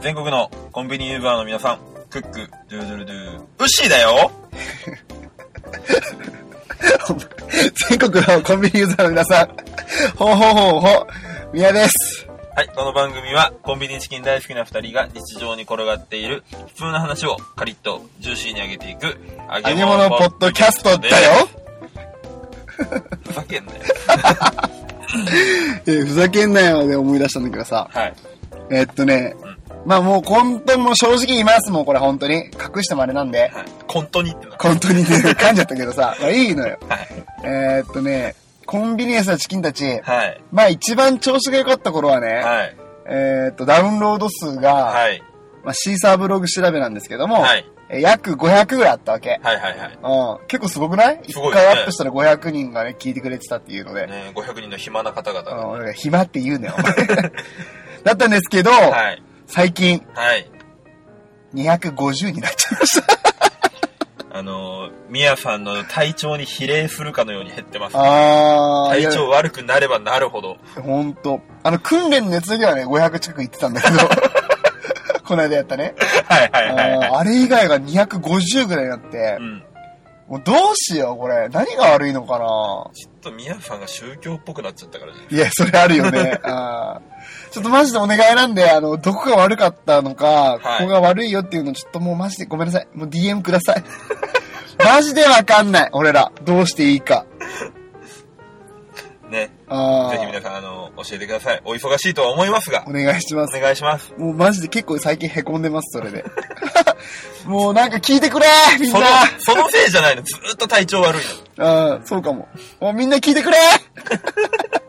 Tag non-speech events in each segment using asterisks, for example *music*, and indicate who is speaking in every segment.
Speaker 1: 全国のコンビニユーザーの皆さん、クック、ドゥードゥルドゥー、ウッシーだよ
Speaker 2: 全国のコンビニユーザーの皆さん、ほうほうほうほう、宮です。
Speaker 1: はい、この番組はコンビニチキン大好きな二人が日常に転がっている普通な話をカリッとジューシーに揚げていく揚
Speaker 2: げ物ポッドキャストだよ。
Speaker 1: ふざけんなよ。*laughs*
Speaker 2: えーふざけんなよで思い出したんだけどさ。
Speaker 1: はい。
Speaker 2: えーっとね、まあもう本当にもう正直言いますもん、これ本当に。隠してもあれなんで。
Speaker 1: はい。コントにってのは。
Speaker 2: 本当にね、噛んじゃったけどさ。まあいいのよ。
Speaker 1: はい。
Speaker 2: えーっとね、コンビニエンスなチキンたち、
Speaker 1: はい。
Speaker 2: まあ一番調子が良かった頃はね、
Speaker 1: はい。
Speaker 2: えーっと、ダウンロード数が、
Speaker 1: はい。
Speaker 2: まあ、シーサーブログ調べなんですけども、
Speaker 1: はい。
Speaker 2: えー約500ぐらいあったわけ。
Speaker 1: はいはいはい。
Speaker 2: うん、結構すごくない？一
Speaker 1: すごいね
Speaker 2: 回アップしたら500人がね、聞いてくれてたっていうので。
Speaker 1: ね500人の暇な方々
Speaker 2: うん、暇って言うなよ。お前 *laughs* だったんですけど、
Speaker 1: はい。
Speaker 2: 最近、
Speaker 1: はい。
Speaker 2: 250になっちゃいました。
Speaker 1: あのー、みやさんの体調に比例するかのように減ってます。
Speaker 2: あー、いや
Speaker 1: 体調悪くなればなるほど。
Speaker 2: ほんと。あの、訓練の熱だけはね、500近く行ってたんだけど、*laughs* この間やったね。
Speaker 1: はいはいはいは
Speaker 2: あれ以外が250ぐらいになって
Speaker 1: い。う、ん。
Speaker 2: もうどうしよう、これ。何が悪いのかな
Speaker 1: ちょっとみやさんが宗教っぽくなっちゃったからじゃない
Speaker 2: いや、それあるよね。*laughs* あーちょっとマジでお願いなんで、あの、どこが悪かったのか、ここが悪いよっていうの、ちょっともうマジでごめんなさい。もう DM ください。*laughs* マジでわかんない。俺ら。どうしていいか。
Speaker 1: ね。
Speaker 2: あ
Speaker 1: ぜひ皆
Speaker 2: ー
Speaker 1: さん、あの、教えてください。お忙しいとは思いますが
Speaker 2: お、願いしま
Speaker 1: お
Speaker 2: す。
Speaker 1: 願いします。
Speaker 2: もうマジで結構最近凹んでます、それで。*laughs* もうなんか聞いてくれみん
Speaker 1: その
Speaker 2: な、
Speaker 1: そのせいじゃないの。ずーっと体調悪いの。
Speaker 2: うん、そうかも。もうみんな聞いてくれ *laughs*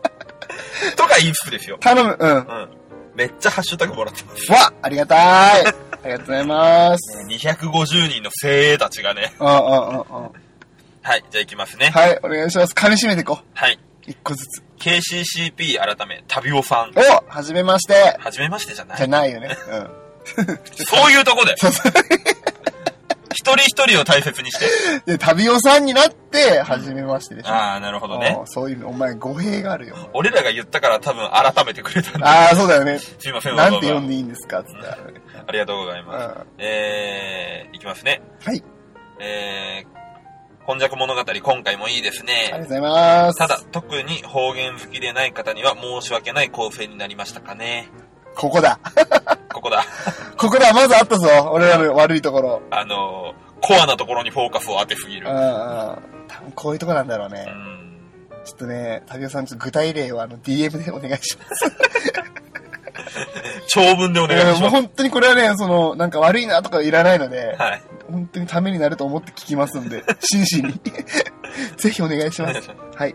Speaker 1: いですよ。
Speaker 2: 頼む。うん。
Speaker 1: うん。めっちゃハッシュタグもらってます。
Speaker 2: わありがたい。*laughs* ありがとうございます。
Speaker 1: 250人の精鋭たちがね。
Speaker 2: うんうんうんうん。
Speaker 1: はい、じゃあ行きますね。
Speaker 2: はい、お願いします。噛み締めていこう。
Speaker 1: はい。
Speaker 2: 一個ずつ。
Speaker 1: KCCP 改め、タビオさん。
Speaker 2: おはじめまして。
Speaker 1: はじめましてじゃな
Speaker 2: じゃ
Speaker 1: い。
Speaker 2: ないよね。うん。*laughs*
Speaker 1: そういうとこで。一人一人を大切にして。
Speaker 2: で、旅オさんになって、はじめましてでしょ。
Speaker 1: ああ、なるほどね
Speaker 2: そういうの、お前語弊があるよ。
Speaker 1: 俺らが言ったから多分改めてくれたんで。
Speaker 2: ああ、そうだよね。
Speaker 1: すいません、
Speaker 2: なんて
Speaker 1: わざわざ
Speaker 2: 読んでいいんですかつって。
Speaker 1: ありがとうございます。
Speaker 2: う
Speaker 1: えー、いきますね。
Speaker 2: はい。
Speaker 1: えー、今昔物語、今回もいいです
Speaker 2: ありがとう
Speaker 1: ね。
Speaker 2: ございます。
Speaker 1: ただ、特に方言好きでない方には申し訳ない構成になりましたかね。
Speaker 2: ここだ。
Speaker 1: ここだ。
Speaker 2: ここだ、まずあったぞ。俺らの悪いところ。
Speaker 1: あのー、コアなところにフォーカスを当てすぎる
Speaker 2: うん。うん。多分こういうとこなんだろうね。
Speaker 1: うん。
Speaker 2: ちょっとね、旅オさん、ちょっと具体例をあの DM でお願いします。*laughs*
Speaker 1: 長文でお願いします。
Speaker 2: もう本当にこれはね、その、なんか悪いなとかいらないので、
Speaker 1: はい。
Speaker 2: 本当にためになると思って聞きますんで、真摯に。*laughs* ぜひお願いします。はい。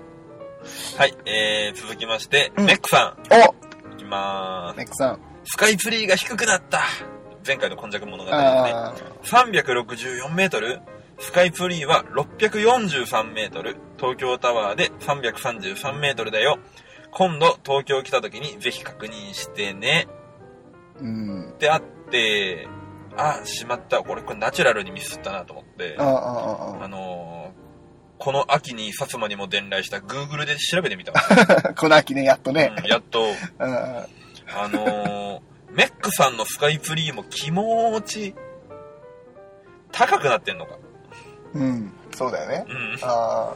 Speaker 1: はい、えー、続きまして、
Speaker 2: うん
Speaker 1: メックさ
Speaker 2: お
Speaker 1: ん、いきまーす。
Speaker 2: ネックさん。
Speaker 1: スカイツリーが低くなった前回の今昔物語ですね。
Speaker 2: あ
Speaker 1: 364メートルスカイツリーは643メートル。東京タワーで333メートルだよ。今度東京来た時にぜひ確認してね。
Speaker 2: ーうん。
Speaker 1: ってあって、あ、しまった。これ、これナチュラルにミスったなと思って
Speaker 2: あ。あ、ああ、
Speaker 1: あのーこの秋に薩摩にも伝来した Google で調べてみた。*laughs*
Speaker 2: この秋ね、やっとね。
Speaker 1: うんやっと、*laughs*
Speaker 2: うん。
Speaker 1: あのーメックさんのスカイツリーも気持ち高くなってんのか。
Speaker 2: うん。そうだよね。
Speaker 1: うん。
Speaker 2: ああ。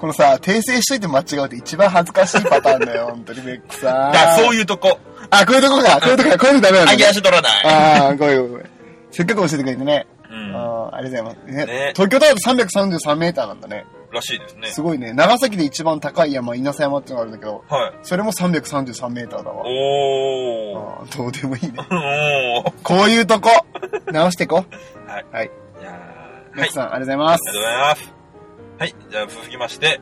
Speaker 2: このさ、訂正しといて間違うって一番恥ずかしいパターンだよ、*laughs* 本当にメックさん。
Speaker 1: だそういうとこ。
Speaker 2: あ、こういうとこか、こういうとこか、こういうのダメなんだ、
Speaker 1: 揚げ足取らない。
Speaker 2: ああ、ごめんごめん。せっかく教えてくれてね。
Speaker 1: うん。
Speaker 2: ああ、ありがとうございます。ね
Speaker 1: ね
Speaker 2: 東京タワーで333メーターなんだね。
Speaker 1: らしいですね
Speaker 2: す。ごいね。長崎で一番高い山、稲佐山ってのがあるんだけど、
Speaker 1: はい。
Speaker 2: それも333メーターだわ。
Speaker 1: おー。
Speaker 2: ああどうでもいいね。*laughs*
Speaker 1: おー。
Speaker 2: こういうとこ、*laughs* 直していこう。
Speaker 1: はい。
Speaker 2: はい。
Speaker 1: いやーはい。
Speaker 2: メックさん、ありがとうございます
Speaker 1: ありが。とうございます。はい。じゃあ続きまして、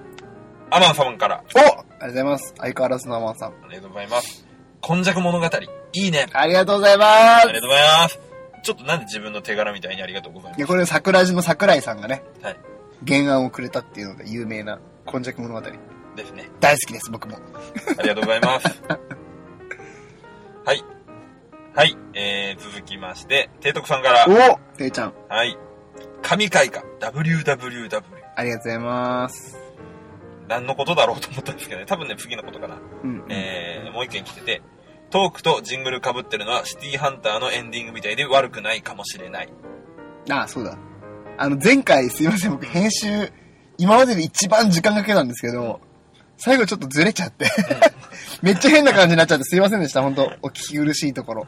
Speaker 1: アマン様から、
Speaker 2: おありがとうございます。相変わらずのアマンさん。
Speaker 1: ありがとうございます。今昔物語、いいね。
Speaker 2: ありがとうございます
Speaker 1: あり。がとうございます。ちょっとなんで自分の手柄みたいにありがとうございます？
Speaker 2: いや、これ桜地の桜井さんがね、
Speaker 1: はい。
Speaker 2: 原案をくれたっていうので有名な今昔物語。
Speaker 1: ですね。
Speaker 2: 大好きです、僕も。
Speaker 1: ありがとうございます。はい、えー、続きまして、提督さんから、
Speaker 2: おていちゃん。
Speaker 1: はい。神回か、WWW。
Speaker 2: ありがとうございます。
Speaker 1: 何のことだろうと思ったんですけどね。多分ね、次のことかな。
Speaker 2: うん。
Speaker 1: えー、もう一件来てて、トークとジングル被ってるのはシティハンターのエンディングみたいで悪くないかもしれない。
Speaker 2: あ、そうだ。あの、前回すいません、僕編集、今までで一番時間かけたんですけど、最後ちょっとずれちゃって、めっちゃ変な感じになっちゃってすいませんでした、本当お聞き苦しいところ。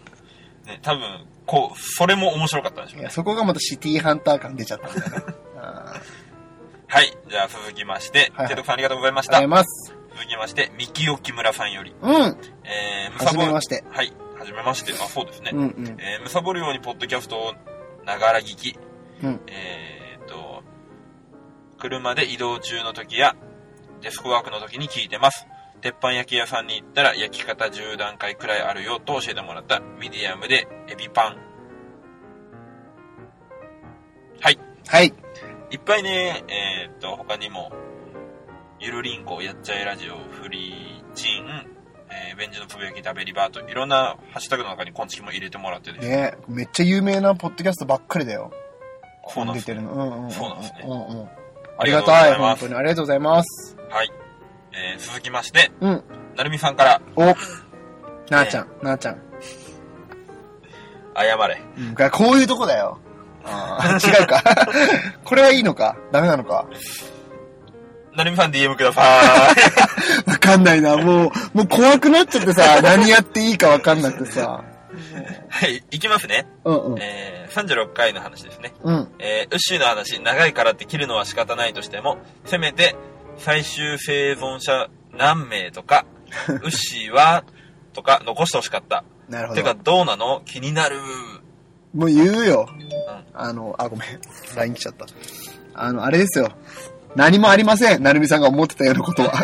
Speaker 1: ね、多分、こう、それも面白かったんでしょうね
Speaker 2: いや、。そこがまたシティハンター感出ちゃったんだよね。*laughs*
Speaker 1: はい。じゃあ続きまして、
Speaker 2: はい
Speaker 1: 提督さんありがとうございました
Speaker 2: ありがとうご。ざいます。
Speaker 1: 続きまして、三木よ木村さんより、
Speaker 2: うん。
Speaker 1: えー、む
Speaker 2: はじめまして。
Speaker 1: はい。はじめまして。あ、そうですね。
Speaker 2: うんうん。
Speaker 1: えー、むさぼるようにポッドキャストをながら聞き、
Speaker 2: うん。
Speaker 1: えーっと、車で移動中の時やデスクワークの時に聞いてます。鉄板焼き屋さんに行ったら焼き方10段階くらいあるよと教えてもらったミディアムでエビパン。はい。
Speaker 2: はい。
Speaker 1: いっぱいね、えーっと、他にも、ゆるりんこ、やっちゃえラジオ、フリーチン、えー、ベンジのつぶやき、ダベリバーと、いろんなハッシュタグの中にコンチキも入れてもらってですね。
Speaker 2: ねめっちゃ有名なポッドキャストばっかりだよ。
Speaker 1: そうなんです
Speaker 2: 出てるの。うんうんうん。
Speaker 1: そうなんですね
Speaker 2: うんうん。
Speaker 1: あ
Speaker 2: あ
Speaker 1: りが
Speaker 2: たい。本当にありがとうございます。
Speaker 1: はい。えー、続きまして、
Speaker 2: うん。
Speaker 1: なるみさんから、
Speaker 2: おなあちゃん、なあちゃん。
Speaker 1: 謝れ。
Speaker 2: うん、がこういうとこだよ。あー *laughs* 違うか。*laughs* これはいいのかダメなのか
Speaker 1: なるみさん DM ください。
Speaker 2: わかんないな。もう、もう怖くなっちゃってさ、何やっていいかわかんなくてさ。
Speaker 1: はい、いきますね。
Speaker 2: うんうん。
Speaker 1: えー、36回の話ですね。
Speaker 2: うん。
Speaker 1: えー、ウッシーの話、長いからって切るのは仕方ないとしても、せめて、最終生存者何名とか、*laughs* ウッシーは、とか残してほしかった。
Speaker 2: なるほ
Speaker 1: てか、
Speaker 2: ど。
Speaker 1: どうなの？気になる。
Speaker 2: もう言うよ。
Speaker 1: うん。
Speaker 2: あの、あ、ごめん。LINE 来ちゃった。あの、あれですよ。何もありません。なるみさんが思ってたようなことは。*laughs*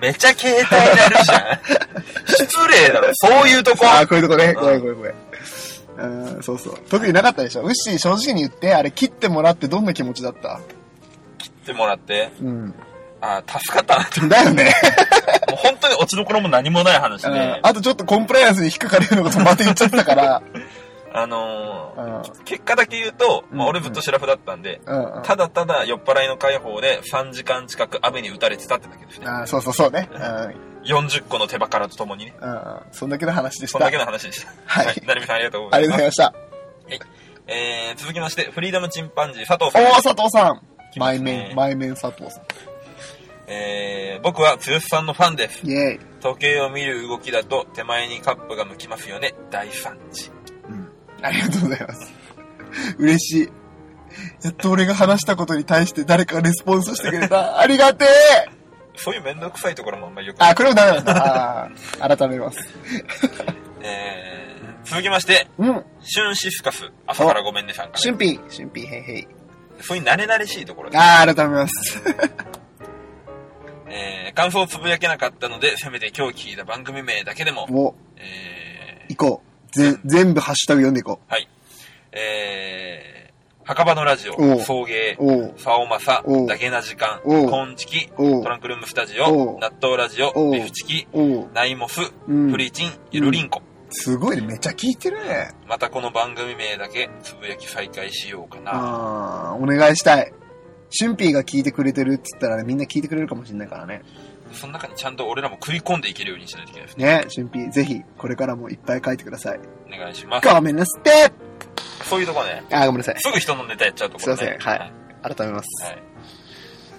Speaker 1: めちゃ携帯になるじゃん。失礼だろ。そういうとこ。
Speaker 2: あ、こういうとこね。ごめんごめんごめん。うん、そうそう。特になかったでしょ。ウッシー正直に言って、あれ切ってもらってどんな気持ちだった？
Speaker 1: 切ってもらって。
Speaker 2: うん。
Speaker 1: あー助かったなって。
Speaker 2: だよね。*laughs*
Speaker 1: もう本当に落ちどころも何もない話
Speaker 2: うん
Speaker 1: で。
Speaker 2: あとちょっとコンプライアンスに引っかかるようなことまた言っちゃってたから。*laughs*
Speaker 1: あのー
Speaker 2: うん
Speaker 1: 結果だけ言うと、まあ、
Speaker 2: うん
Speaker 1: 俺ずっとシラフだったんで、
Speaker 2: うんうん。
Speaker 1: ただただ酔っ払いの解放で3時間近く雨に打たれてたってだけですね。
Speaker 2: あそうそうそうね。うん。
Speaker 1: 40個の手羽からとともにね。
Speaker 2: うんうん。そんだけの話でした。
Speaker 1: そんだけの話でした。
Speaker 2: はい
Speaker 1: なるみさんありがとうござ
Speaker 2: あり
Speaker 1: います。
Speaker 2: がとうございました。
Speaker 1: えー、続きまして、フリーダムチンパンジー佐藤さん。
Speaker 2: おー、佐藤さん。前面、前面佐藤さん。
Speaker 1: えー、僕は剛さんのファンです。
Speaker 2: イェーイ。
Speaker 1: 時計を見る動きだと手前にカップが向きますよね。大惨事。
Speaker 2: うん。ありがとうございます。嬉しい。やっと俺が話したことに対して誰かがレスポンスしてくれた。ありがてえ
Speaker 1: そういうめんどくさいところもあんまりよく
Speaker 2: あ、これもダメなんだ。あー改めます。
Speaker 1: えー、続きまして、
Speaker 2: うん。
Speaker 1: シュンシスカス、朝からごめんねさんから。
Speaker 2: 春辟、春辟、へいへい。
Speaker 1: そういう慣れ慣れしいところで、
Speaker 2: あー、改めます。*laughs*
Speaker 1: えー、感想をつぶやけなかったので、せめて今日聞いた番組名だけでも、
Speaker 2: も
Speaker 1: え
Speaker 2: う、行こう。ぜ、全部ハッシュタグ読んでいこ
Speaker 1: ー、はい。えー、墓場のラジオ、
Speaker 2: おう
Speaker 1: 送迎、
Speaker 2: う。おう。
Speaker 1: ファオマサ
Speaker 2: おう、
Speaker 1: だけな時間、
Speaker 2: おう
Speaker 1: コンチキ、
Speaker 2: おう
Speaker 1: トランクルームスタジ
Speaker 2: お
Speaker 1: オ、
Speaker 2: う
Speaker 1: 納豆ラジオ、ビフチキ、
Speaker 2: おう。
Speaker 1: ナイモス、
Speaker 2: うん
Speaker 1: フリーチン、ゆるりんこ。
Speaker 2: すごいね。めっちゃ聞いてるね。
Speaker 1: またこの番組名だけつぶやき再開しようかな。
Speaker 2: あー、お願いしたい。春辟が聞いてくれてるって言ったらね、みんな聞いてくれるかもしれないからね。
Speaker 1: その中にちゃんと俺らも食い込んでいけるようにしないといけないですね。
Speaker 2: ね、春辟、ぜひ、これからもいっぱい書いてください。
Speaker 1: お願いします。
Speaker 2: ごめんなさい。
Speaker 1: そういうとこね、
Speaker 2: あー、ごめんなさい。
Speaker 1: すぐ人のネタやっちゃうとこ。
Speaker 2: すいませんはい改めます。
Speaker 1: はい。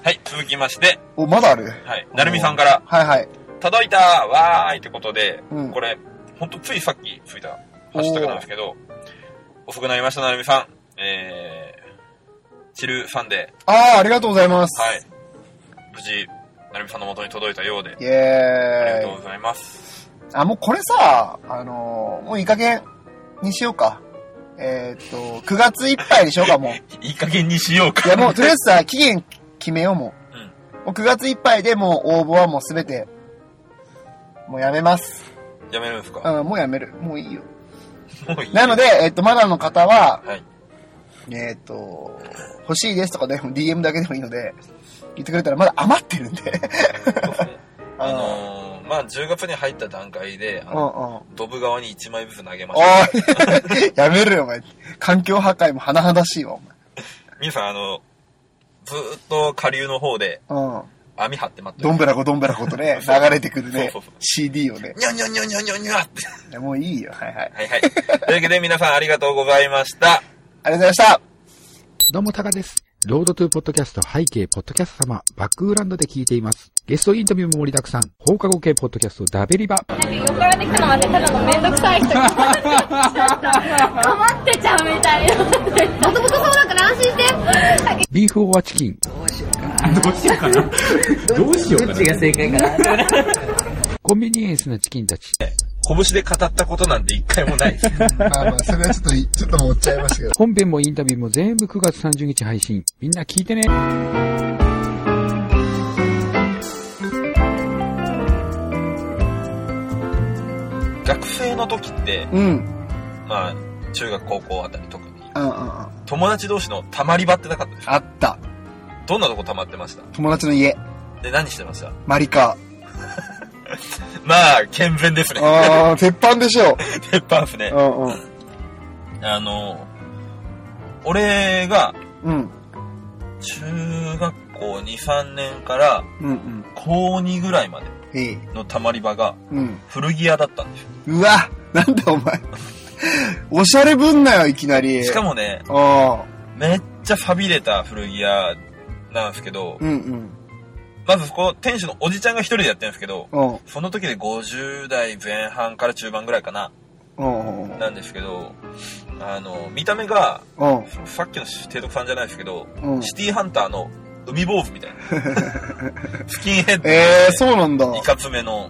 Speaker 1: はい、続きまして、
Speaker 2: お、まだある？
Speaker 1: はい、なるみさんから、
Speaker 2: はいはい。
Speaker 1: 届いたわーいってことで、
Speaker 2: うん
Speaker 1: これ、ほんとついさっきついたハッシュタグなんですけど、遅くなりました、なるみさん。えー、チルサンデ
Speaker 2: あー、ありがとうございます。
Speaker 1: ー。はい。無事、なるみさんの元に届いたようで、
Speaker 2: イ
Speaker 1: ありが
Speaker 2: ェーイ
Speaker 1: とう。ございます。
Speaker 2: あ、もうこれさ、あのー、もういい加減にしようか。えーっと、9月いっぱいにしようか、もう。*laughs*
Speaker 1: いい加減にしようか。
Speaker 2: いや、もうとりあえずさ、期限決めよう、もう。
Speaker 1: うん。
Speaker 2: もう9月いっぱいでもう応募はもうすべて、もうやめます。
Speaker 1: やめるんですか？
Speaker 2: うん、もうやめる。もういいよ。
Speaker 1: もういい
Speaker 2: なので、えっと、まだの方は、
Speaker 1: はい。
Speaker 2: えっと、欲しいですとかでも DM だけでもいいので、言ってくれたらまだ余ってるんで。
Speaker 1: あのー、まあ10月に入った段階で、あ
Speaker 2: うん
Speaker 1: の、
Speaker 2: うん。
Speaker 1: ドブ側に1枚ずつ投げました。
Speaker 2: やめろよ、お前。環境破壊も甚だしいわ、お
Speaker 1: 皆さん、あの、ずーっと下流の方で
Speaker 2: 前。うん。
Speaker 1: 網張って待って
Speaker 2: どんぶらこどんぶらことね、*laughs* 流れてくるね
Speaker 1: そうそうそう、
Speaker 2: CD をね。
Speaker 1: にゃにゃにゃにゃにゃにゃって。
Speaker 2: もういいよ、はいはい。
Speaker 1: はいはい。というわけで皆さんありがとうございました。
Speaker 2: ありがとうございました。
Speaker 3: どうも、タカです。ロードトゥーポッドキャスト背景ポッドキャスト様、バックグラウンドで聞いています。ゲストインタビューも盛りだくさん、放課後系ポッドキャストダベリバ。
Speaker 4: なんか横からできたのはね、ただのめんどくさい人が *laughs* 困ってちゃうみたいな。もともとそうだから安心して。
Speaker 3: ビーフオアチキン。
Speaker 5: どっちが正解かな。
Speaker 3: コンビニエンスなチキンたち。
Speaker 1: 拳で語ったことなんて一回もないです。*laughs*
Speaker 2: まあまあ、それはちょっと、ちょっと持っちゃいましたけど。
Speaker 3: 本編もインタビューも全部9月30日配信。みんな聞いてね。
Speaker 1: 学生の時って、
Speaker 2: うん。うん
Speaker 1: まあ、中学高校あたり特に、
Speaker 2: うんうん。あ
Speaker 1: 友達同士のたまり場ってなかったですか？
Speaker 2: った。
Speaker 1: どんなとこたまってました？
Speaker 2: 友達の家、
Speaker 1: で、何してました？
Speaker 2: マリカ。
Speaker 1: まあ、健全ですね。
Speaker 2: あー、鉄板でしょ。*laughs*
Speaker 1: 鉄板ですね
Speaker 2: う。んうん。
Speaker 1: あの、俺が
Speaker 2: うん。
Speaker 1: 中学校2、3年から
Speaker 2: うんうん。
Speaker 1: 高2ぐらいまで
Speaker 2: ええ。
Speaker 1: のたまり場が
Speaker 2: うん。
Speaker 1: 古着屋だったんですよ。
Speaker 2: うわなんだお前。おしゃれぶんなよ、いきなり。
Speaker 1: しかもね、
Speaker 2: ああ。
Speaker 1: めっちゃ錆びれた古着屋なんですけど、
Speaker 2: うんうん。
Speaker 1: まずそこ、店主のおじちゃんが一人でやってるんですけど、
Speaker 2: うん。
Speaker 1: その時で50代前半から中盤ぐらいかな、なんですけど、あの、見た目が、
Speaker 2: うん。
Speaker 1: さっきの提督さんじゃないですけど、
Speaker 2: うん
Speaker 1: シティハンターの海坊主みたいな。*laughs* スキンヘッドで、
Speaker 2: ええー、そうなんだ。
Speaker 1: いかつめの。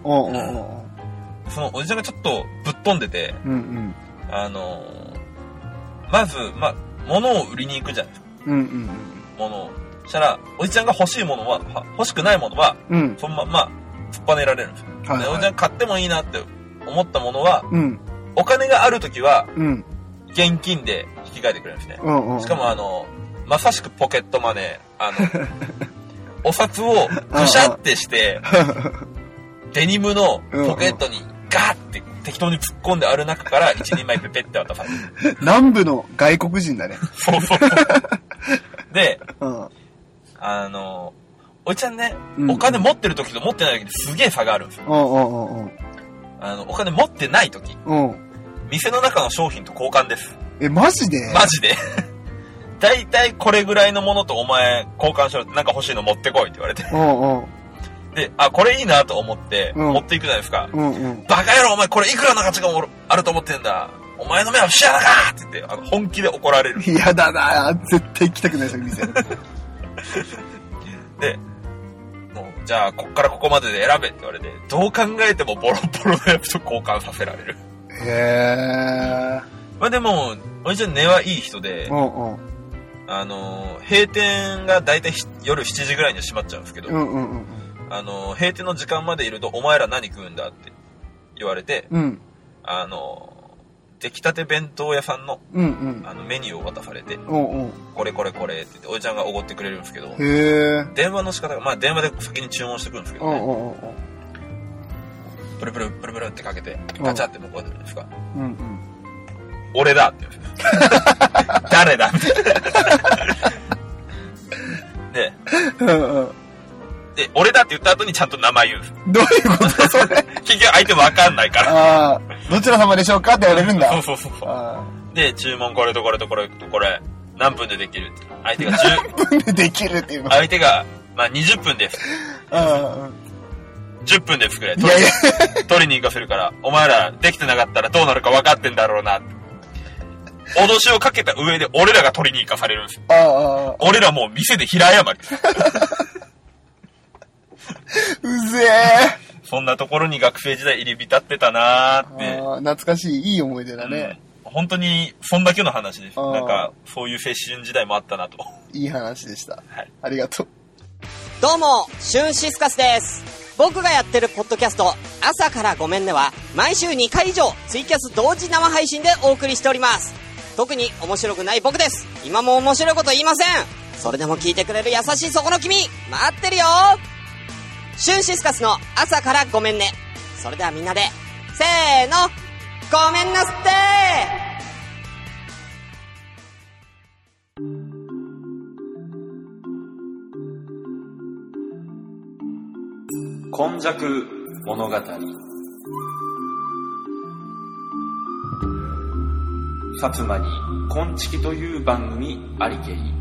Speaker 1: そのおじちゃんがちょっとぶっ飛んでて、
Speaker 2: うんうん。
Speaker 1: あのまず、まあ、物を売りに行くじゃないですか。
Speaker 2: うんうん
Speaker 1: 物を。そしたら、おじちゃんが欲しいものは、は欲しくないものは、
Speaker 2: うん。うん。
Speaker 1: そのまんま、突っぱねられるんですよ。
Speaker 2: はい
Speaker 1: でおじちゃん買ってもいいなって思ったものは、
Speaker 2: うん。
Speaker 1: お金があるときは、
Speaker 2: うん。
Speaker 1: 現金で引き換えてくれるんですね。
Speaker 2: うんうん。
Speaker 1: しかもあの、まさしくポケットマネー、あの、*laughs* お札をぐしゃってして、*laughs* デニムのポケットにガーって適当に突っ込んである中から一人前ペペって渡される。*laughs*
Speaker 2: 南部の外国人だね。
Speaker 1: そうそう。で、
Speaker 2: うん。
Speaker 1: あの、おじちゃんね、
Speaker 2: うん
Speaker 1: お金持ってる時と持ってない時ですげえ差があるんですよ。
Speaker 2: うんうんうん
Speaker 1: あの、お金持ってない時。店の中の商品と交換です。
Speaker 2: え、マジで？
Speaker 1: マジで。だいたいこれぐらいのものとお前交換しろってなんか欲しいの持ってこいって言われて。
Speaker 2: うんうん。
Speaker 1: で、あ、これいいなと思って
Speaker 2: うん
Speaker 1: 持っていくじゃないですか。
Speaker 2: うんうん。
Speaker 1: バカ野郎お前これいくらの価値があると思ってんだ。お前の目は節穴かって言って、あの、本気で怒られる。
Speaker 2: 嫌だな絶対行きたくない、その店。
Speaker 1: で、もう、じゃあ、こっからここまでで選べって言われて、どう考えてもボロボロのやつと交換させられる。
Speaker 2: へ
Speaker 1: まあでも、おじちゃん根はいい人で
Speaker 2: ー。う、んうん。
Speaker 1: あの、閉店がだいたい夜7時ぐらいには閉まっちゃうんですけど、
Speaker 2: うんうんうん。
Speaker 1: あの、閉店の時間までいると、お前ら何食うんだって言われて、
Speaker 2: うん。
Speaker 1: あの、出来たて弁当屋さんの
Speaker 2: うんうん。
Speaker 1: あのメニューを渡されて、
Speaker 2: うんうん。
Speaker 1: これこれこれって言って、おじちゃんがおごってくれるんですけど。電話の仕方が、まあ電話で先に注文してくるんですけどね、
Speaker 2: うんうんうん
Speaker 1: ブルブルブルブルってかけて、ガチャって向こうでるんですか、
Speaker 2: うん。うんうん。
Speaker 1: 俺だって言うんですよ *laughs* 誰だみたいな。で、*laughs*
Speaker 2: うんうん。
Speaker 1: で、俺だって言った後にちゃんと名前言うんですよ。
Speaker 2: どういうことそれ？*laughs*
Speaker 1: 結局相手わかんないから。
Speaker 2: ああ、どちら様でしょうかって言われるんだ。*laughs*
Speaker 1: そうそうそうそう。
Speaker 2: あ
Speaker 1: で、注文これとこれとこれとこれ、何分でできるって。相手が10、
Speaker 2: あ。分でできるっていうの？
Speaker 1: 相手が、まあ20分です。
Speaker 2: うん
Speaker 1: 10分で作れ。
Speaker 2: うん。いやいや。
Speaker 1: 取りに行かせるから、お前らできてなかったらどうなるか分かってんだろうな。脅しをかけた上で俺らが取りに行かされるんですよ。
Speaker 2: ああ、
Speaker 1: 俺らもう店で平謝り。*laughs* *laughs*
Speaker 2: うぜえ。
Speaker 1: そんなところに学生時代入り浸ってたなーって。
Speaker 2: ああ、懐かしい、いい思い出だね。
Speaker 1: うん本当に、そんだけの話です。なんか、そういう青春時代もあったなと。
Speaker 2: いい話でした。
Speaker 1: はい。
Speaker 2: ありがとう。
Speaker 5: どうも、シュンシスカスです。僕がやってるポッドキャスト、朝からごめんねは、毎週2回以上、ツイキャス同時生配信でお送りしております。特に面白くない僕です。今も面白いこと言いません。それでも聞いてくれる優しいそこの君、待ってるよシュンシスカスの朝からごめんね。それではみんなで、せーの、ごめんなすって。
Speaker 1: 今昔物語。薩摩に「こんちき」という番組ありけり。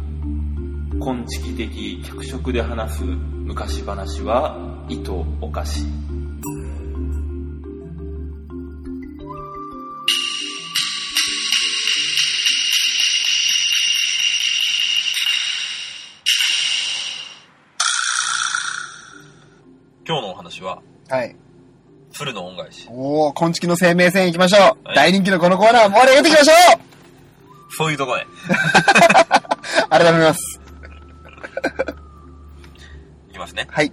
Speaker 1: こんちき的脚色で話す昔話は意図おかし今日のお話は
Speaker 2: はい。
Speaker 1: 鶴の恩返し
Speaker 2: おー、昆虫の生命線行きましょう。
Speaker 1: はい
Speaker 2: 大人気のこのコーナー盛り上げていきましょ
Speaker 1: そういうとこね
Speaker 2: う *laughs* 改めます。
Speaker 1: いきますね
Speaker 2: はい。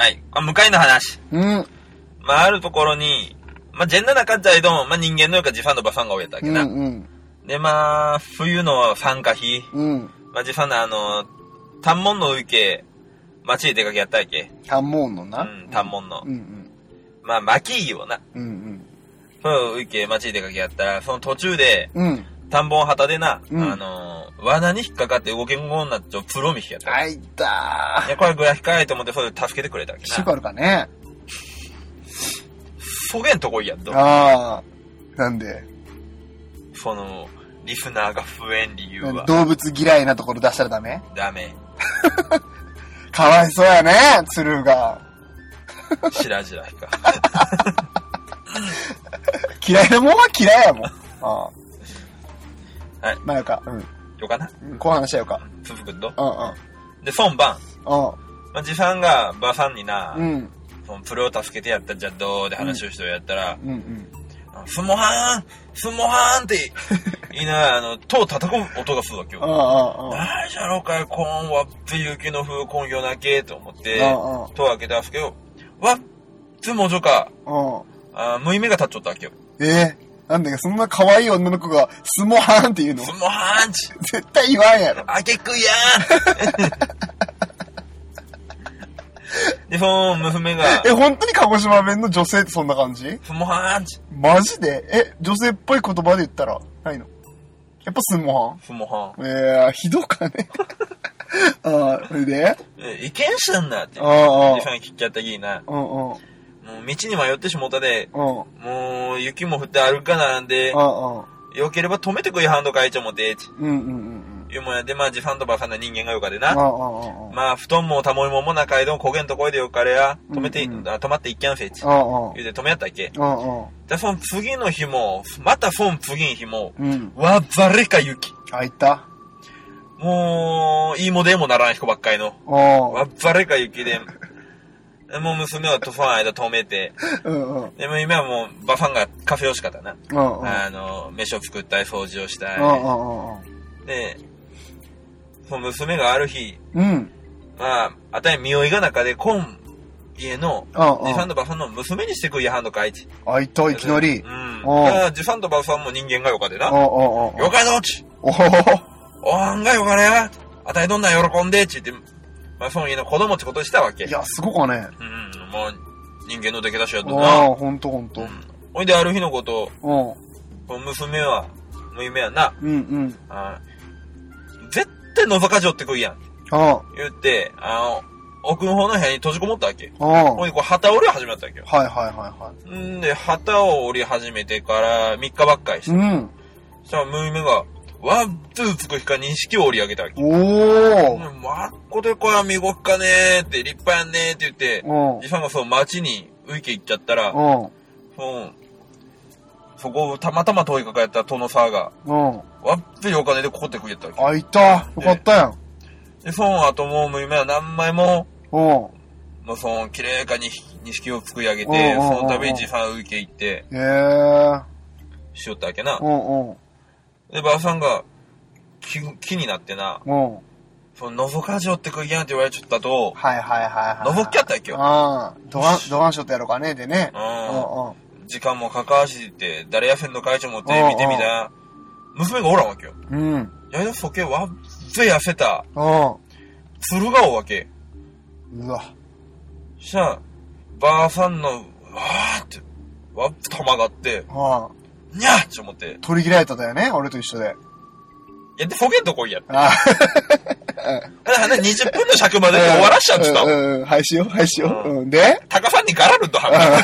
Speaker 1: はいあ向かいの話
Speaker 2: うん。
Speaker 1: まああるところにまあジェンダーなかっちゃいどんまあ人間のよか自ファンのバファンが多いやったわ
Speaker 2: うん
Speaker 1: けな、
Speaker 2: うん。
Speaker 1: でまあ冬の参加費
Speaker 2: うん。
Speaker 1: まあ自ファンのあの単門の受け街へ出かけやったわけ
Speaker 2: 単門のな。
Speaker 1: うん単門の
Speaker 2: うんうん。
Speaker 1: まあ巻きをな
Speaker 2: うんうん。
Speaker 1: そう受け街へ出かけやったらその途中で
Speaker 2: うん。
Speaker 1: 田んぼの旗でな、
Speaker 2: うん
Speaker 1: あの罠に引っかかって動けんごんなっちゃうプロミヒやった
Speaker 2: あいた
Speaker 1: いや、これグラフィカーやと思って、それで助けてくれたわけ
Speaker 2: ー。シュ
Speaker 1: な。
Speaker 2: あるかね。
Speaker 1: そげんとこいやっと。
Speaker 2: ああ。なんで？
Speaker 1: その、リスナーが増えん理由は、
Speaker 2: 動物嫌いなところ出したらダメ？
Speaker 1: ダメ。*laughs*
Speaker 2: かわいそうやね、鶴が。
Speaker 1: 白々か。*laughs*
Speaker 2: 嫌いなもんは嫌いやもん。ああ。
Speaker 1: はい。
Speaker 2: まあよか。うん。
Speaker 1: よかな？
Speaker 2: うんこう話しようか。
Speaker 1: 続くと。
Speaker 2: うんうん。
Speaker 1: で、孫番。
Speaker 2: う
Speaker 1: まあ、じさんが、ばさんにな、
Speaker 2: ん。うん。
Speaker 1: そのプロを助けてやったじゃどうで話をしてやったら、
Speaker 2: うんうん。
Speaker 1: スモハーンスモハーンって *laughs* 言いながら、あの、塔を叩く音がするわけよ。
Speaker 2: うんうんうん。
Speaker 1: 大じゃろうかい、コーンはっつ雪の風根拠なけと思って、
Speaker 2: うんうん
Speaker 1: 戸を開けたんですけど、わっつもじょか、
Speaker 2: うん。
Speaker 1: あー縫い目が立っちゃったわけよ。
Speaker 2: ええなんだかそんな可愛い女の子がスモハーンって言うの？
Speaker 1: スモハーンチ
Speaker 2: 絶対言わんやろ。
Speaker 1: あけくやーで、その娘が
Speaker 2: え、、本当に鹿児島弁の女性ってそんな感じ？
Speaker 1: スモハーンチ
Speaker 2: マジで？え、女性っぽい言葉で言ったらないの？やっぱスモ
Speaker 1: スモハ
Speaker 2: ハンえー、ひどかね。*laughs* ああ、それで？
Speaker 1: え、いけんしたんだって。
Speaker 2: ああああ
Speaker 1: で、さん聞っちゃったきな。
Speaker 2: うんうん。
Speaker 1: もう道に迷ってしもうたで、
Speaker 2: うん。
Speaker 1: もう雪も降って歩かなんで。よければ止めてくいハンド書いちゃもて、ち
Speaker 2: うんうんうん
Speaker 1: いうもんやで、まあ、ジファンとバファンな人間がよかで
Speaker 2: うん。
Speaker 1: な。まあ、布団もたもいももなかいどん、焦げんとこいでよかれや、止めて、
Speaker 2: うんうん
Speaker 1: あ止まっていっきゃんせいち。言うて止めやったっけ？で、その次の日も、またその次の日も、
Speaker 2: うん。
Speaker 1: わざれか雪。
Speaker 2: あ、いた？
Speaker 1: もう、いいもでもならん人ばっかりの。
Speaker 2: うん。
Speaker 1: わざれか雪で、でもう娘はとその間止めて、
Speaker 2: うんうん。
Speaker 1: でも今はもう、バファンがカフェをしかったな。
Speaker 2: うんうん。
Speaker 1: あの、飯を作ったり、掃除をした
Speaker 2: うんうん。
Speaker 1: で、その娘がある日、
Speaker 2: うん。うん。
Speaker 1: まあ、あたり見負いが中で、コン、家の、ジファンとバファンの娘にしてくいやはんのかいち。
Speaker 2: あ、いた、いきなり
Speaker 1: う。ん。ジファンとバファンも人間がよかでな。よかどっち
Speaker 2: おほほ
Speaker 1: おはんがよかれやあたいどんな喜んでっち言って、まあ、その家の子供ってことしたわけ。
Speaker 2: いや、すごかね。
Speaker 1: うん、もう、人間の出来出しやと
Speaker 2: あ
Speaker 1: な。
Speaker 2: あ、ほんとほんと。
Speaker 1: うん。ほいで、ある日のこと、
Speaker 2: うん。
Speaker 1: この娘は、娘はな、
Speaker 2: うんうん。
Speaker 1: あ絶対覗かじょってこいやん。
Speaker 2: あ
Speaker 1: 言って、あの、奥の方の部屋に閉じこもったわけ。
Speaker 2: あ。ああ。
Speaker 1: ほいで、こう、旗折りを始めたわけよ。
Speaker 2: はいはいは
Speaker 1: んで、旗を折り始めてから3日ばっかりし
Speaker 2: いはい。
Speaker 1: て。
Speaker 2: うん。
Speaker 1: そしたら、娘が、ワン、ツーつく日か錦を折り上げたわけ。
Speaker 2: おー。
Speaker 1: まっこでこれは見ごっかねーって、立派やんねーって言って、
Speaker 2: うん。
Speaker 1: じさんがそう街に浮いて行っちゃったら、
Speaker 2: うん。
Speaker 1: そうそこをたまたま通りかかった殿沢が、
Speaker 2: うん。
Speaker 1: わっべお金でここってくれたわけ。
Speaker 2: あ、いた。よかったやん。
Speaker 1: で、その後もう娘は何枚も、
Speaker 2: うん。
Speaker 1: もうその、綺麗かに錦を作り上げて、その度さん浮いて行って、
Speaker 2: へえ。
Speaker 1: しよったわけな
Speaker 2: う。んうん。
Speaker 1: で、ばあさんが、気、気になってな、
Speaker 2: うん。
Speaker 1: その、覗かじょってくいやんって言われちゃったと、
Speaker 2: はいはいはいはい。
Speaker 1: 覗きゃったわけよ。
Speaker 2: ああ。ドガン、ドガンショットやろうかね、でね。うん
Speaker 1: うん。
Speaker 2: うん。
Speaker 1: 時間もかかわしって、誰やせんの会長持って見てみたら、娘がおらんわけよ。
Speaker 2: うん。
Speaker 1: いやいや、そけわっぜ痩せた、
Speaker 2: う
Speaker 1: 鶴がおわけ。
Speaker 2: ん。うわ。
Speaker 1: したら、ばあさんの、わわっと曲がって、
Speaker 2: ああ。
Speaker 1: にゃーって思って、
Speaker 2: 取り切られただよね、俺と一緒で。
Speaker 1: いや、で、そげんとこいや。
Speaker 2: ああ。
Speaker 1: だからね、20分の尺まで終わらしちゃってた
Speaker 2: うんうんうん、廃止よ、廃止よ。うん。で、
Speaker 1: タカさんにガラルとはが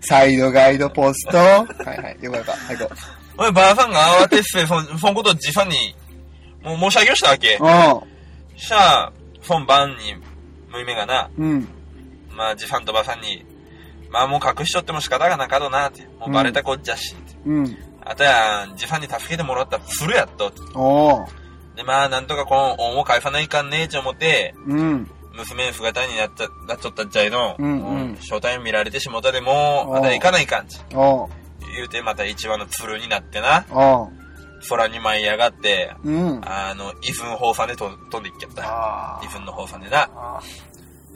Speaker 2: サイドガイドポスト。はいはい、よかった。はい、行こ
Speaker 1: おい、ばあさんが慌てて、そん、そんことじさんに、もう申し上げをしたわけ。
Speaker 2: う。
Speaker 1: しゃあ、そんばんに、むいめがな、
Speaker 2: うん。うん。
Speaker 1: まあ、じさんとばあさんに、まあもう隠しとっても仕方がなかどな、って。もうバレたこっちゃし。
Speaker 2: うん。
Speaker 1: あとや、じさんに助けてもらったフルやっと。
Speaker 2: おー。
Speaker 1: で、まあ、なんとかこの恩を返さないかんねえって思って、
Speaker 2: うん。
Speaker 1: 娘姿になっちゃ、なっちゃったっちゃいの、
Speaker 2: うんうん
Speaker 1: 正体見られてしもたでも、
Speaker 2: お
Speaker 1: また行かないかんち。
Speaker 2: おー。
Speaker 1: 言うて、また一話のツルになってな、
Speaker 2: おー。
Speaker 1: 空に舞い上がって、
Speaker 2: うん。
Speaker 1: あの、イフン放射でと飛んでいっちゃった。
Speaker 2: あ
Speaker 1: イフンの放射でな。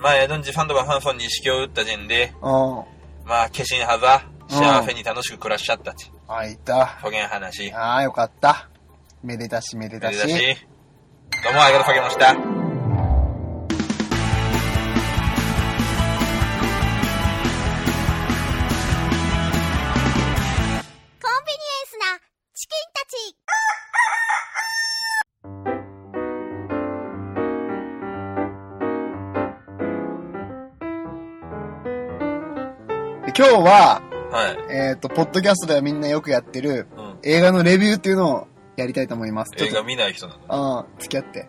Speaker 2: あ。
Speaker 1: まあ、エドンジファンドバファンソンに式を打った陣で、
Speaker 2: おー。
Speaker 1: まあ、化身はざ、幸せに楽しく暮らしちゃったち。
Speaker 2: あ、いた。
Speaker 1: そげん話。
Speaker 2: ああ、よかった。めでたし、めでたし。
Speaker 1: だし。どうもありがとうございました。
Speaker 2: 今日は、
Speaker 1: はい。
Speaker 2: えっ、と、ポッドキャストではみんなよくやってる
Speaker 1: うん。
Speaker 2: 映画のレビューっていうのをやりたいと思います。ちょっと
Speaker 1: 映画見ない人なのに。
Speaker 2: ああ、付き合って。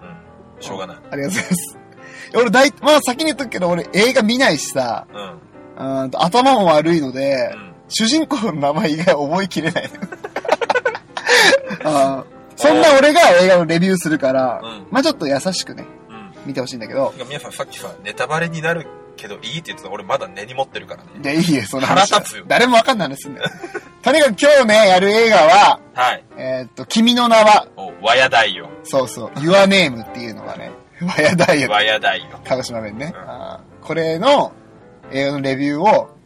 Speaker 1: うん。しょうがない。
Speaker 2: ありがとうございます。*laughs* 俺大、まあ先に言っとくけど、俺映画見ないしさ、
Speaker 1: うん。
Speaker 2: うーんと頭も悪いので、
Speaker 1: うん。
Speaker 2: 主人公の名前以外覚えきれない。*laughs* *laughs* あーそんな俺が映画のレビューするから、
Speaker 1: うん
Speaker 2: まあちょっと優しくね、
Speaker 1: うん。
Speaker 2: 見てほしいんだけど、
Speaker 1: 皆さんさっきさ、ネタバレになるけどいいって言ってた俺まだ根に持ってるからね。
Speaker 2: で、いいよ、その話は
Speaker 1: 腹立つよ
Speaker 2: 誰もわかんない話すんだよ。*laughs* とにかく今日ね、やる映画は、
Speaker 1: はい。
Speaker 2: えーっと、君の名は、
Speaker 1: お、和や大よ。
Speaker 2: そうそう、Your Name っていうのがね、和やダイエット
Speaker 1: 和や大よ。
Speaker 2: 鹿児島弁ね。
Speaker 1: うん
Speaker 2: あーこれの映画のレビューを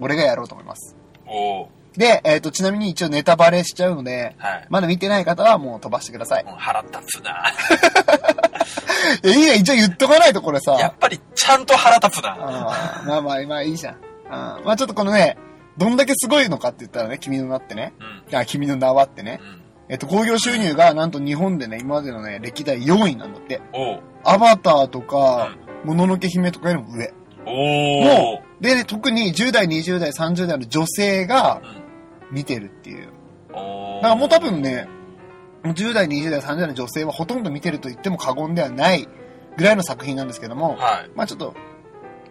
Speaker 2: 俺がやろうと思います。
Speaker 1: おー。
Speaker 2: で、えっ、と、ちなみに一応ネタバレしちゃうので、
Speaker 1: はい。
Speaker 2: まだ見てない方はもう飛ばしてください。
Speaker 1: もう腹立つな。*laughs* *laughs*
Speaker 2: いや、いいね、一応言っとかないとこれさ。
Speaker 1: やっぱりちゃんと腹立つな。
Speaker 2: まあまあ、まあいいじゃん。あーまあちょっとこのね、どんだけすごいのかって言ったらね、君の名ってね。
Speaker 1: うん。
Speaker 2: あ、君の名はってね
Speaker 1: う。ん。
Speaker 2: えっと、興行収入がなんと日本でね、今までのね、歴代4位なんだって。アバターとか、もののけ姫とかよりも上。もう、で、ね、特に10代、20代、30代の女性が
Speaker 1: うん。
Speaker 2: 見てるっていう。だからもう多分ね、10代、20代、30代の女性はほとんど見てると言っても過言ではないぐらいの作品なんですけども、
Speaker 1: はい。
Speaker 2: まあちょっと、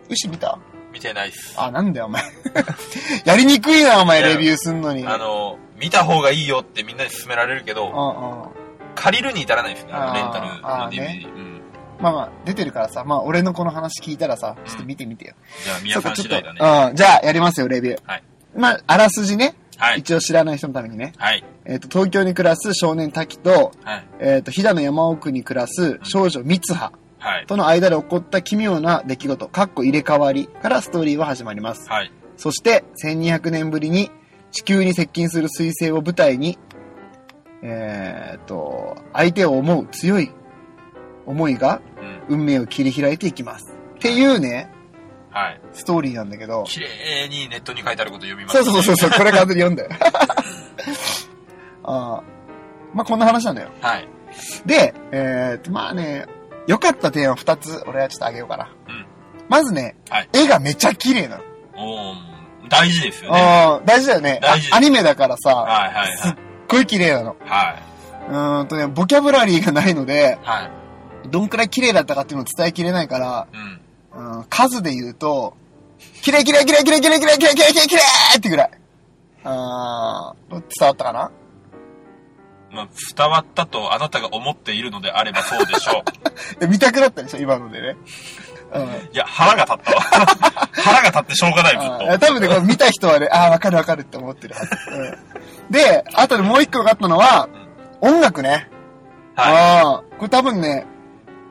Speaker 2: 牛見た？
Speaker 1: 見てないっす。
Speaker 2: あ、なんだよお前。*laughs* やりにくいなお前レビューすんのに。
Speaker 1: あの、見た方がいいよってみんなに勧められるけど、
Speaker 2: うんうん。
Speaker 1: 借りるに至らないですね、あレンタルの DVD。
Speaker 2: ね
Speaker 1: うん。
Speaker 2: まあまあ、出てるからさ、まあ俺のこの話聞いたらさ、ちょっと見てみてよ。
Speaker 1: じゃあ、宮さん次第だね。
Speaker 2: うん、じゃあやりますよ、レビュー。
Speaker 1: はい。
Speaker 2: まあ、あらすじね。
Speaker 1: はい。
Speaker 2: 一応知らない人のためにね。
Speaker 1: はい。
Speaker 2: えっ、と、東京に暮らす少年滝と、
Speaker 1: はい。
Speaker 2: えっ、と、飛騨の山奥に暮らす少女三葉
Speaker 1: はい。
Speaker 2: との間で起こった奇妙な出来事、かっこ入れ替わりからストーリーは始まります。
Speaker 1: はい。
Speaker 2: そして、1200年ぶりに地球に接近する彗星を舞台に、えっ、と、相手を思う強い思いが
Speaker 1: うん。
Speaker 2: 運命を切り開いていきます。っていうね、
Speaker 1: はい。
Speaker 2: ストーリーなんだけど、
Speaker 1: 綺麗にネットに書いてあること読みます。
Speaker 2: そうそうそうそう、これ完全に読んだよ。*laughs* あーまあこんな話なんだよ。
Speaker 1: はい。
Speaker 2: で、えー、と、まあね、良かった点は2つ、俺はちょっとあげようかな。
Speaker 1: うん
Speaker 2: まずね、
Speaker 1: はい
Speaker 2: 絵がめちゃ綺麗なの。
Speaker 1: おー大事ですよね。
Speaker 2: 大事だよね。
Speaker 1: 大事
Speaker 2: あアニメだからさ、
Speaker 1: はいはい
Speaker 2: すっごい綺麗なの。
Speaker 1: はい。
Speaker 2: うーんとね、ボキャブラリーがないので、
Speaker 1: はい。はい。
Speaker 2: どんくらい綺麗だったかっていうのを伝えきれないから、
Speaker 1: うん。
Speaker 2: うん、数で言うと、綺麗綺麗綺麗綺麗綺麗綺麗綺麗綺麗綺麗綺麗ってぐらい。あー伝わったかな？
Speaker 1: まあ、伝わったとあなたが思っているのであればそうでしょう。*laughs*
Speaker 2: で見たくなったでしょ？今のでね。うん。
Speaker 1: いや、腹が立ったわ。*laughs* 腹が立ってしょうがない、ず
Speaker 2: あ
Speaker 1: っ
Speaker 2: ー多分ね、これ見た人はね、ああ、わかるわかるって思ってるはず。うん、で、あとでもう一個分かったのは、音楽ね。
Speaker 1: と。は
Speaker 2: ああ、これ多分ね、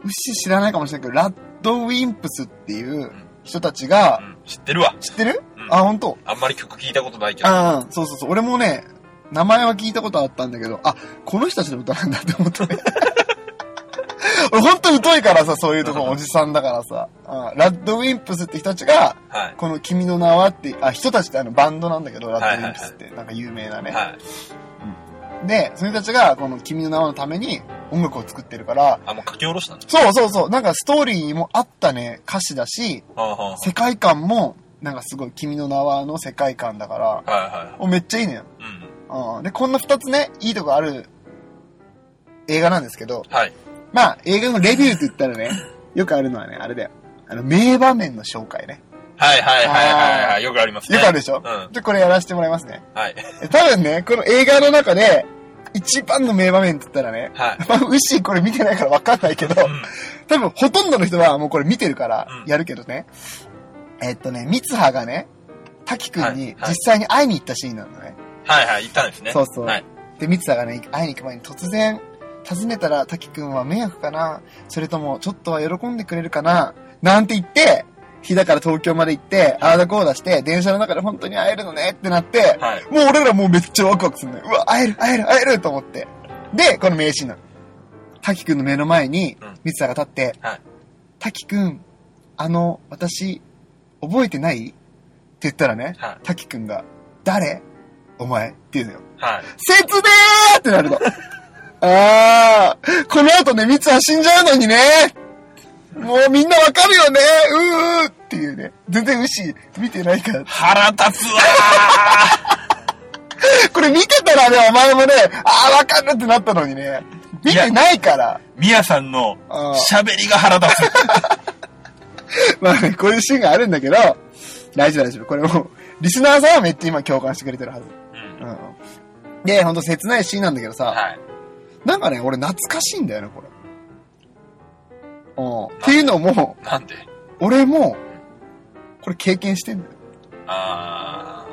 Speaker 2: 牛知らないかもしれないけど、ラッドウィンプスっていう人たちが
Speaker 1: い。う、ん、知ってるわ。
Speaker 2: 知ってる、
Speaker 1: うん
Speaker 2: あ、本当。
Speaker 1: あんまり曲聞いたことないけど。
Speaker 2: ああ、そうそうそう。俺もね、名前は聞いたことあったんだけど、あ、この人たちの歌なんだって思ったね。*laughs* 俺ほんと疎いからさ、そういうとこおじさんだからさ。うんラッドウィンプスって人たちが、
Speaker 1: はい。
Speaker 2: この君の名はって、あ、人たちってあのバンドなんだけど、ラッドウィンプスって、なんか有名なね。
Speaker 1: はい。
Speaker 2: で、その人たちがこの君の名はのために音楽を作ってるから、
Speaker 1: あ、もう書き下ろしたん
Speaker 2: そうそうそう、なんかストーリーもあったね、歌詞だし、
Speaker 1: はあは
Speaker 2: 世界観も、なんかすごい君の名はの世界観だから、
Speaker 1: あはいは
Speaker 2: もうめっちゃいいの。
Speaker 1: うん。
Speaker 2: うん。で、こんな二つね、いいとこある映画なんですけど、
Speaker 1: はい。
Speaker 2: まあ、映画のレビューって言ったらね、よくあるのはね、あれだよ。あの、名場面の紹介ね。
Speaker 1: はいはいはいはいはい。よくありますね。
Speaker 2: よくあるでしょ？
Speaker 1: うん。
Speaker 2: で、これやらせてもらいますね。
Speaker 1: はい。
Speaker 2: え多分ね、この映画の中で、一番の名場面って言ったらね、
Speaker 1: はい
Speaker 2: まあ、ウッシーこれ見てないから分かんないけど、
Speaker 1: うん。
Speaker 2: 多分ほとんどの人はもうこれ見てるから
Speaker 1: うん
Speaker 2: やるけどね。えっとね、三葉がね、滝くんに実際に会いに行ったシーンなのね。
Speaker 1: はいはい、言ったんですね。
Speaker 2: そうそう
Speaker 1: はい。
Speaker 2: で、三葉がね、会いに行く前に突然、訪ねたら滝くんは迷惑かなそれともちょっとは喜んでくれるかななんて言って、日だから東京まで行って、ああだこうだして、電車の中で本当に会えるのねってなって、
Speaker 1: はい。
Speaker 2: もう俺らもうめっちゃワクワクするのよ。うわ、会える、会える、会えると思って。で、この名シーンなの。滝くんの目の前に
Speaker 1: うん、
Speaker 2: 三葉が立って、
Speaker 1: はい。
Speaker 2: 滝くん、あの、私、覚えてない？って言ったらね、
Speaker 1: はい
Speaker 2: 滝くんが、誰？お前？って言うのよ。
Speaker 1: はい。
Speaker 2: 説明ってなるの。*laughs* あー、この後ね、三葉死んじゃうのにね。もうみんなわかるよね。うーっていうね。全然牛見てないから。
Speaker 1: 腹立つわ *laughs*
Speaker 2: これ見てたらね、お前もね、あーわかるってなったのにね。見てないから。
Speaker 1: ーみやさんの喋りが腹立つ。*laughs*
Speaker 2: まあね、こういうシーンがあるんだけど、大丈夫大丈夫。これもう、リスナーさんはめっちゃ今共感してくれてるはず。
Speaker 1: うん。
Speaker 2: うん。で、ほんと切ないシーンなんだけどさ、
Speaker 1: はい。
Speaker 2: なんかね、俺懐かしいんだよね、これ。うん。っていうのも、
Speaker 1: なんで？
Speaker 2: 俺も、これ経験してんだよ。
Speaker 1: あ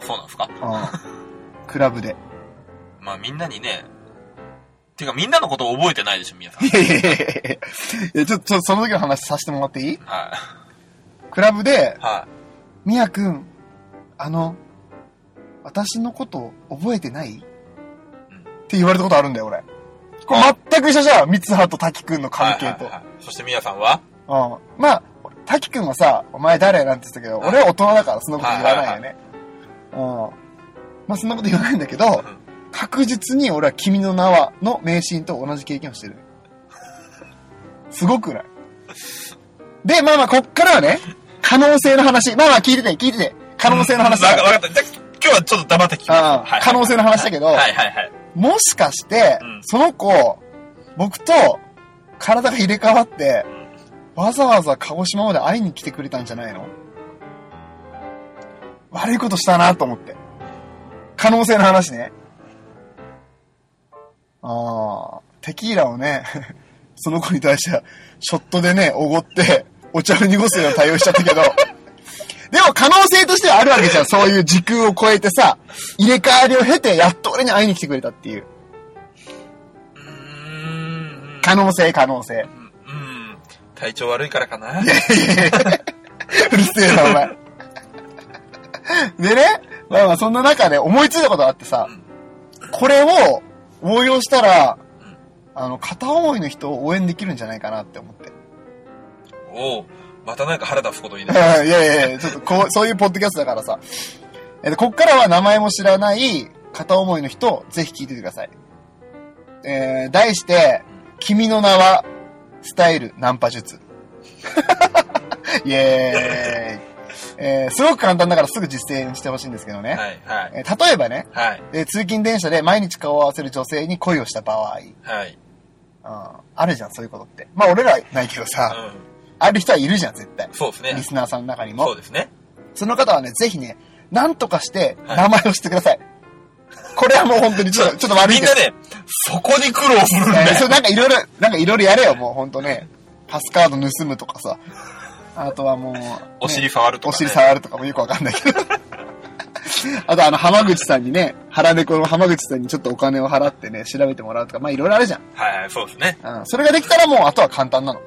Speaker 1: ー。そうなんですか？
Speaker 2: うん。クラブで。
Speaker 1: まあみんなにね、てかみんなのことを覚えてないでしょ、みやさん
Speaker 2: い。やいやいやいやちょっと、ちょっとその時の話させてもらっていい？
Speaker 1: は
Speaker 2: クラブで
Speaker 1: い。、は
Speaker 2: みやくん、あの、私のこと覚えてない、って言われたことあるんだよ、俺。これ全く一緒じゃん、三葉と滝くんの
Speaker 1: い。
Speaker 2: 関係と。
Speaker 1: はいはいはいそしてみやさんは？
Speaker 2: うん。まあ、滝くんはさ、お前誰なんて言ってたけど、俺は大人だからそんなこと言わないよね。うん。まあそんなこと言わないんだけど、
Speaker 1: うん
Speaker 2: 確実に俺は君の名はの名シーンと同じ経験をしてる。すごくない？で、まあまあこっからはね、可能性の話。まあまあ聞いてて、聞いてて。可能性の話だ
Speaker 1: わか
Speaker 2: から
Speaker 1: わかった。じゃあ今日はちょっと黙って聞きます。
Speaker 2: ああ
Speaker 1: はい
Speaker 2: 可能性の話だけど
Speaker 1: はいはいはい。
Speaker 2: もしかして、
Speaker 1: うん
Speaker 2: その子、僕と体が入れ替わって、わざわざ鹿児島まで会いに来てくれたんじゃないの？悪いことしたなと思って。可能性の話ね。ああ、テキーラをね、*laughs* その子に対しては、ショットでね、おごって、お茶を濁すような対応しちゃったけど、でも可能性としてはあるわけじゃん。そういう時空を超えてさ、入れ替わりを経て、やっと俺に会いに来てくれたっていう。
Speaker 1: うーん。
Speaker 2: 可能性、可能性。
Speaker 1: うん。体調悪いからかな。
Speaker 2: うるせえな、お前。でね、まあまあそんな中で思いついたことがあってさ、これを応用したら、あの、片思いの人を応援できるんじゃないかなって思って。
Speaker 1: おうまたなんか腹立つこと言い
Speaker 2: い
Speaker 1: 出した。*laughs*
Speaker 2: やいやいや、ちょっとこう、そういうポッドキャストだからさ。えで、こっからは名前も知らない片思いの人、ぜひ聞いててください。えー、題して、君の名は、スタイルナンパ術。*laughs* イエーイ。えー、すごく簡単だからすぐ実践してほしいんですけどね。
Speaker 1: はいはい。
Speaker 2: えー例えばね、
Speaker 1: はい。
Speaker 2: えー通勤電車で毎日顔を合わせる女性に恋をした場合、
Speaker 1: はい。
Speaker 2: うん、あるじゃん、そういうことって。まあ俺らはないけど
Speaker 1: う
Speaker 2: さ、
Speaker 1: ん。
Speaker 2: ある人はいるじゃん、絶対。
Speaker 1: そうですね
Speaker 2: リ。スナーさんの中にも。
Speaker 1: そうですね。
Speaker 2: その方はね、ぜひね、なんとかして
Speaker 1: はい
Speaker 2: 名前を知ってください。これはもう本当にちょっと、ちょっと悪い。
Speaker 1: みんなね、そこに苦労するんだよ。
Speaker 2: えーそれなんかいろいろ、なんかいろいろやれよ、もう本当ね。パスカード盗むとかさ。あとはもう、ね
Speaker 1: お尻触るとかね
Speaker 2: お尻触るとかもよくわかんないけど。*laughs* あとあの、浜口さんにね、腹猫の浜口さんにちょっとお金を払ってね、調べてもらうとか、まあいろいろあるじゃん。
Speaker 1: はいはい、そうですね。
Speaker 2: うん。それができたらもう、あとは簡単なの。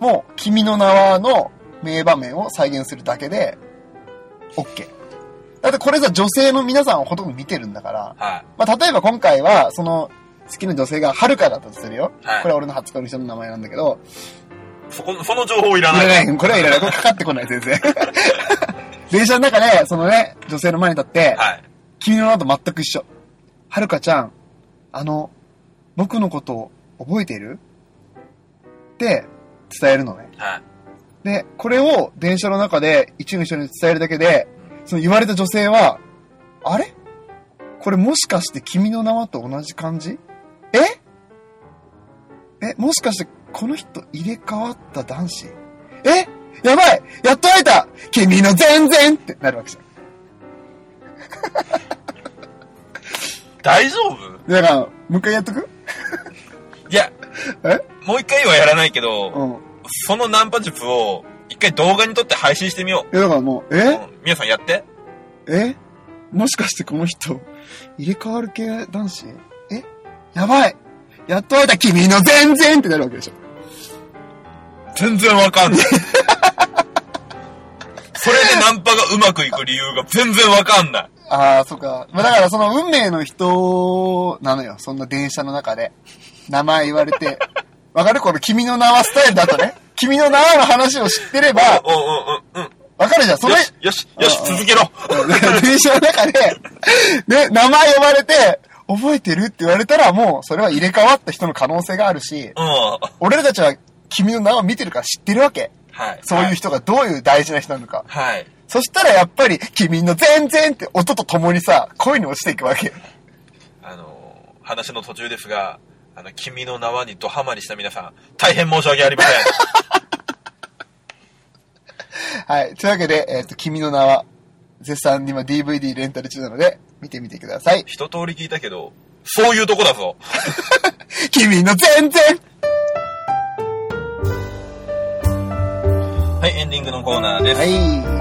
Speaker 2: もう、君の名はの名場面を再現するだけで、OK。だってこれさ、女性の皆さんはほとんど見てるんだから、
Speaker 1: は
Speaker 2: まあ、例えば今回は、その、好きな女性がはるかだったとするよ。
Speaker 1: はい
Speaker 2: これは俺の初恋の人の名前なんだけど、
Speaker 1: そこ、その情報いらない。
Speaker 2: いらない。これはいらない。これかかってこない、全然。*laughs* 電車の中で、そのね、女性の前に立って、
Speaker 1: はい。
Speaker 2: 君の名と全く一緒。はるかちゃん、あの、僕のことを覚えている？って伝えるのね。
Speaker 1: はい。
Speaker 2: で、これを電車の中で一の人に伝えるだけで、その言われた女性は、あれ？これもしかして君の名はと同じ感じ？え？え、もしかしてこの人入れ替わった男子？え？やばい！やっと会えた！君の全然ってなるわけじゃん。*laughs*
Speaker 1: 大丈夫？
Speaker 2: だから、もう一回やっとく？
Speaker 1: いや、
Speaker 2: え？
Speaker 1: もう一回はやらないけど、
Speaker 2: うん。
Speaker 1: そのナンパ術を一回動画に撮って配信してみよ
Speaker 2: いや、だからもう、
Speaker 1: う。
Speaker 2: え？
Speaker 1: うん皆さんやって。
Speaker 2: え？もしかしてこの人、入れ替わる系男子？え？やばいやっと会えた君の全然ってなるわけでしょ。
Speaker 1: 全然わかんない。*laughs* それでナンパがうまくいく理由が全然わかんない。
Speaker 2: ああ、そっか。まあ、だからその運命の人なのよ。そんな電車の中で。名前言われて。わかる？この君の名はスタイルだとね。*laughs* 君の名はの話を知ってれば、
Speaker 1: おうんうんうん。
Speaker 2: わかるじゃん。それ
Speaker 1: よ、し、よし、よし、続けろ。
Speaker 2: 電車の中で、ね、名前呼ばれて、覚えてるって言われたらもう、それは入れ替わった人の可能性があるし、
Speaker 1: うん。は
Speaker 2: 俺らたちは君の名を見てるから知ってるわけ。
Speaker 1: い。
Speaker 2: そういう人がどういう大事な人なのか。
Speaker 1: はい。
Speaker 2: そしたらやっぱり、君の全然って音と共にさ、恋に落ちていくわけよ。
Speaker 1: あのー、話の途中ですが、あの、君の名はにドハマりした皆さん、大変申し訳ありません。*laughs*
Speaker 2: はい。というわけで、えっ、と、君の名は、絶賛今 DVD レンタル中なので、見てみてください。
Speaker 1: 一通り聞いたけど、そういうとこだぞ。*laughs*
Speaker 2: 君の全然
Speaker 1: はい、エンディングのコーナーです。
Speaker 2: はい。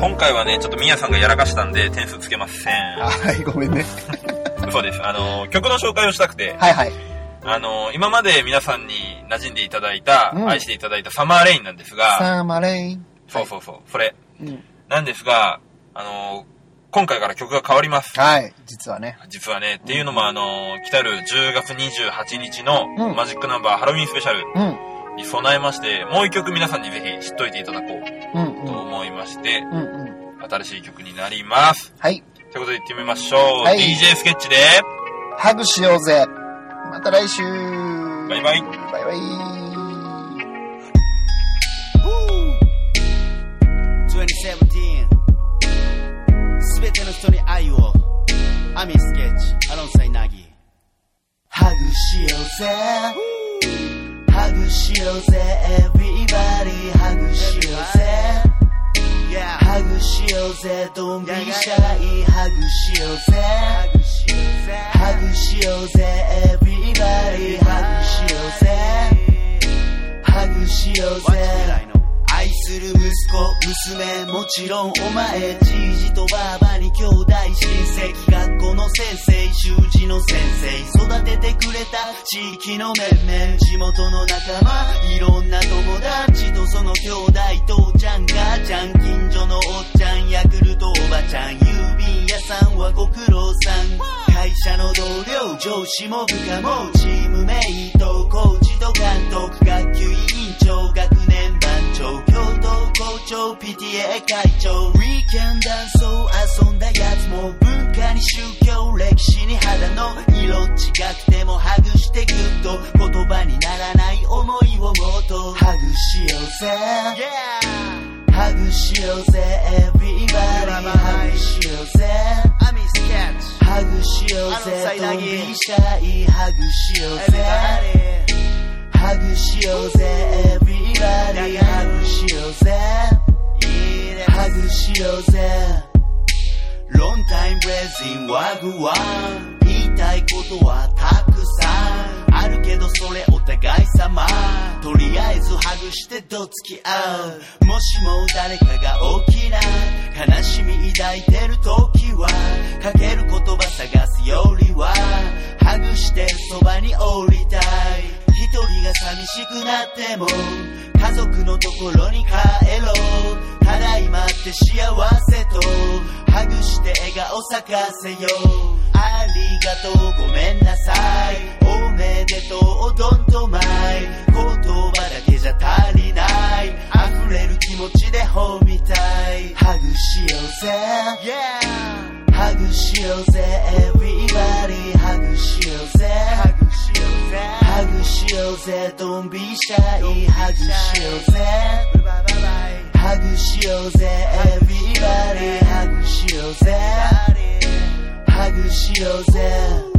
Speaker 1: 今回はね、ちょっとミヤさんがやらかしたんで点数つけません。
Speaker 2: はい、ごめんね。*laughs*
Speaker 1: そうです。あのー、曲の紹介をしたくて、
Speaker 2: はいはい。
Speaker 1: あのー、今まで皆さんに馴染んでいただいた、
Speaker 2: うん
Speaker 1: 愛していただいたサマーレインなんですが、
Speaker 2: サーマレイン。
Speaker 1: そうそうそう、それ。
Speaker 2: うん。
Speaker 1: なんですが、あのー、今回から曲が変わります。
Speaker 2: はい。実はね。
Speaker 1: 実はね、っていうのもあのー、来たる10月28日の
Speaker 2: うん
Speaker 1: マジックナンバーハロウィンスペシャル
Speaker 2: うん。
Speaker 1: に備えまして、もう一曲皆さんにぜひ知っといていただこう
Speaker 2: うんうん。
Speaker 1: と思いまして、
Speaker 2: うんうん。
Speaker 1: 新しい曲になります。
Speaker 2: はい。
Speaker 1: ということで行ってみましょう。
Speaker 2: はい
Speaker 1: DJ スケッチで、
Speaker 2: ハグしようぜ。また来週。
Speaker 1: バイバイ。
Speaker 2: バイバイ。
Speaker 6: 2017すべての人に愛をアミスケッチアロンサイナギ。ハグしようぜ。ハグしようぜ。Everybody ハグしようぜ。ハグしようぜ。Don't be shy ハグしようぜ。ハグしようぜハグしようぜハグしようぜ愛する息子娘もちろんお前じいじとばあばに兄弟親戚学校の先生習字の先生育ててくれた地域の面々地元の仲間いろんな友達とその兄弟父ちゃん母ちゃん近所のおっちゃんヤクルトおばちゃん郵便屋さんはご苦労さん。上司も部下もチームメイトコーチと監督学級委員長学年番長教頭校長 PTA 会長。Weekend ダンスを遊んだやつも文化に宗教歴史に肌の色違くてもハグしてグッと言葉にならない思いをもっとハグしようぜ、ハグしようぜ Everybody. ハグしようぜハグしようぜ Don't be shy. ハグしようぜハグしようぜ Everybody. ハグしようぜハグしようぜ long time bredrin wagwan 言いたいことはたくさんあるけどそれお互い様とりあえずハグしてどつき合うもしも誰かが大きな悲しみ抱いてる時はかける言葉探すよりはハグしてそばに居りたい。一人が寂しくなっても家族のところに帰ろう。ただいまって幸せとハグして笑顔咲かせよ。うありがとう。ごめんなさい。おめでとう。どんとまい。言葉だけじゃ足りない。溢れる気持ちで褒みたい。ハグしようぜ。Yeah ハグしようぜ。Everybody ハグしようぜ。ハグしようぜ。ハグしようぜ。Don't be shy ハグしようぜ。ハグしようぜ。Everybody ハグしようぜハグしようぜ。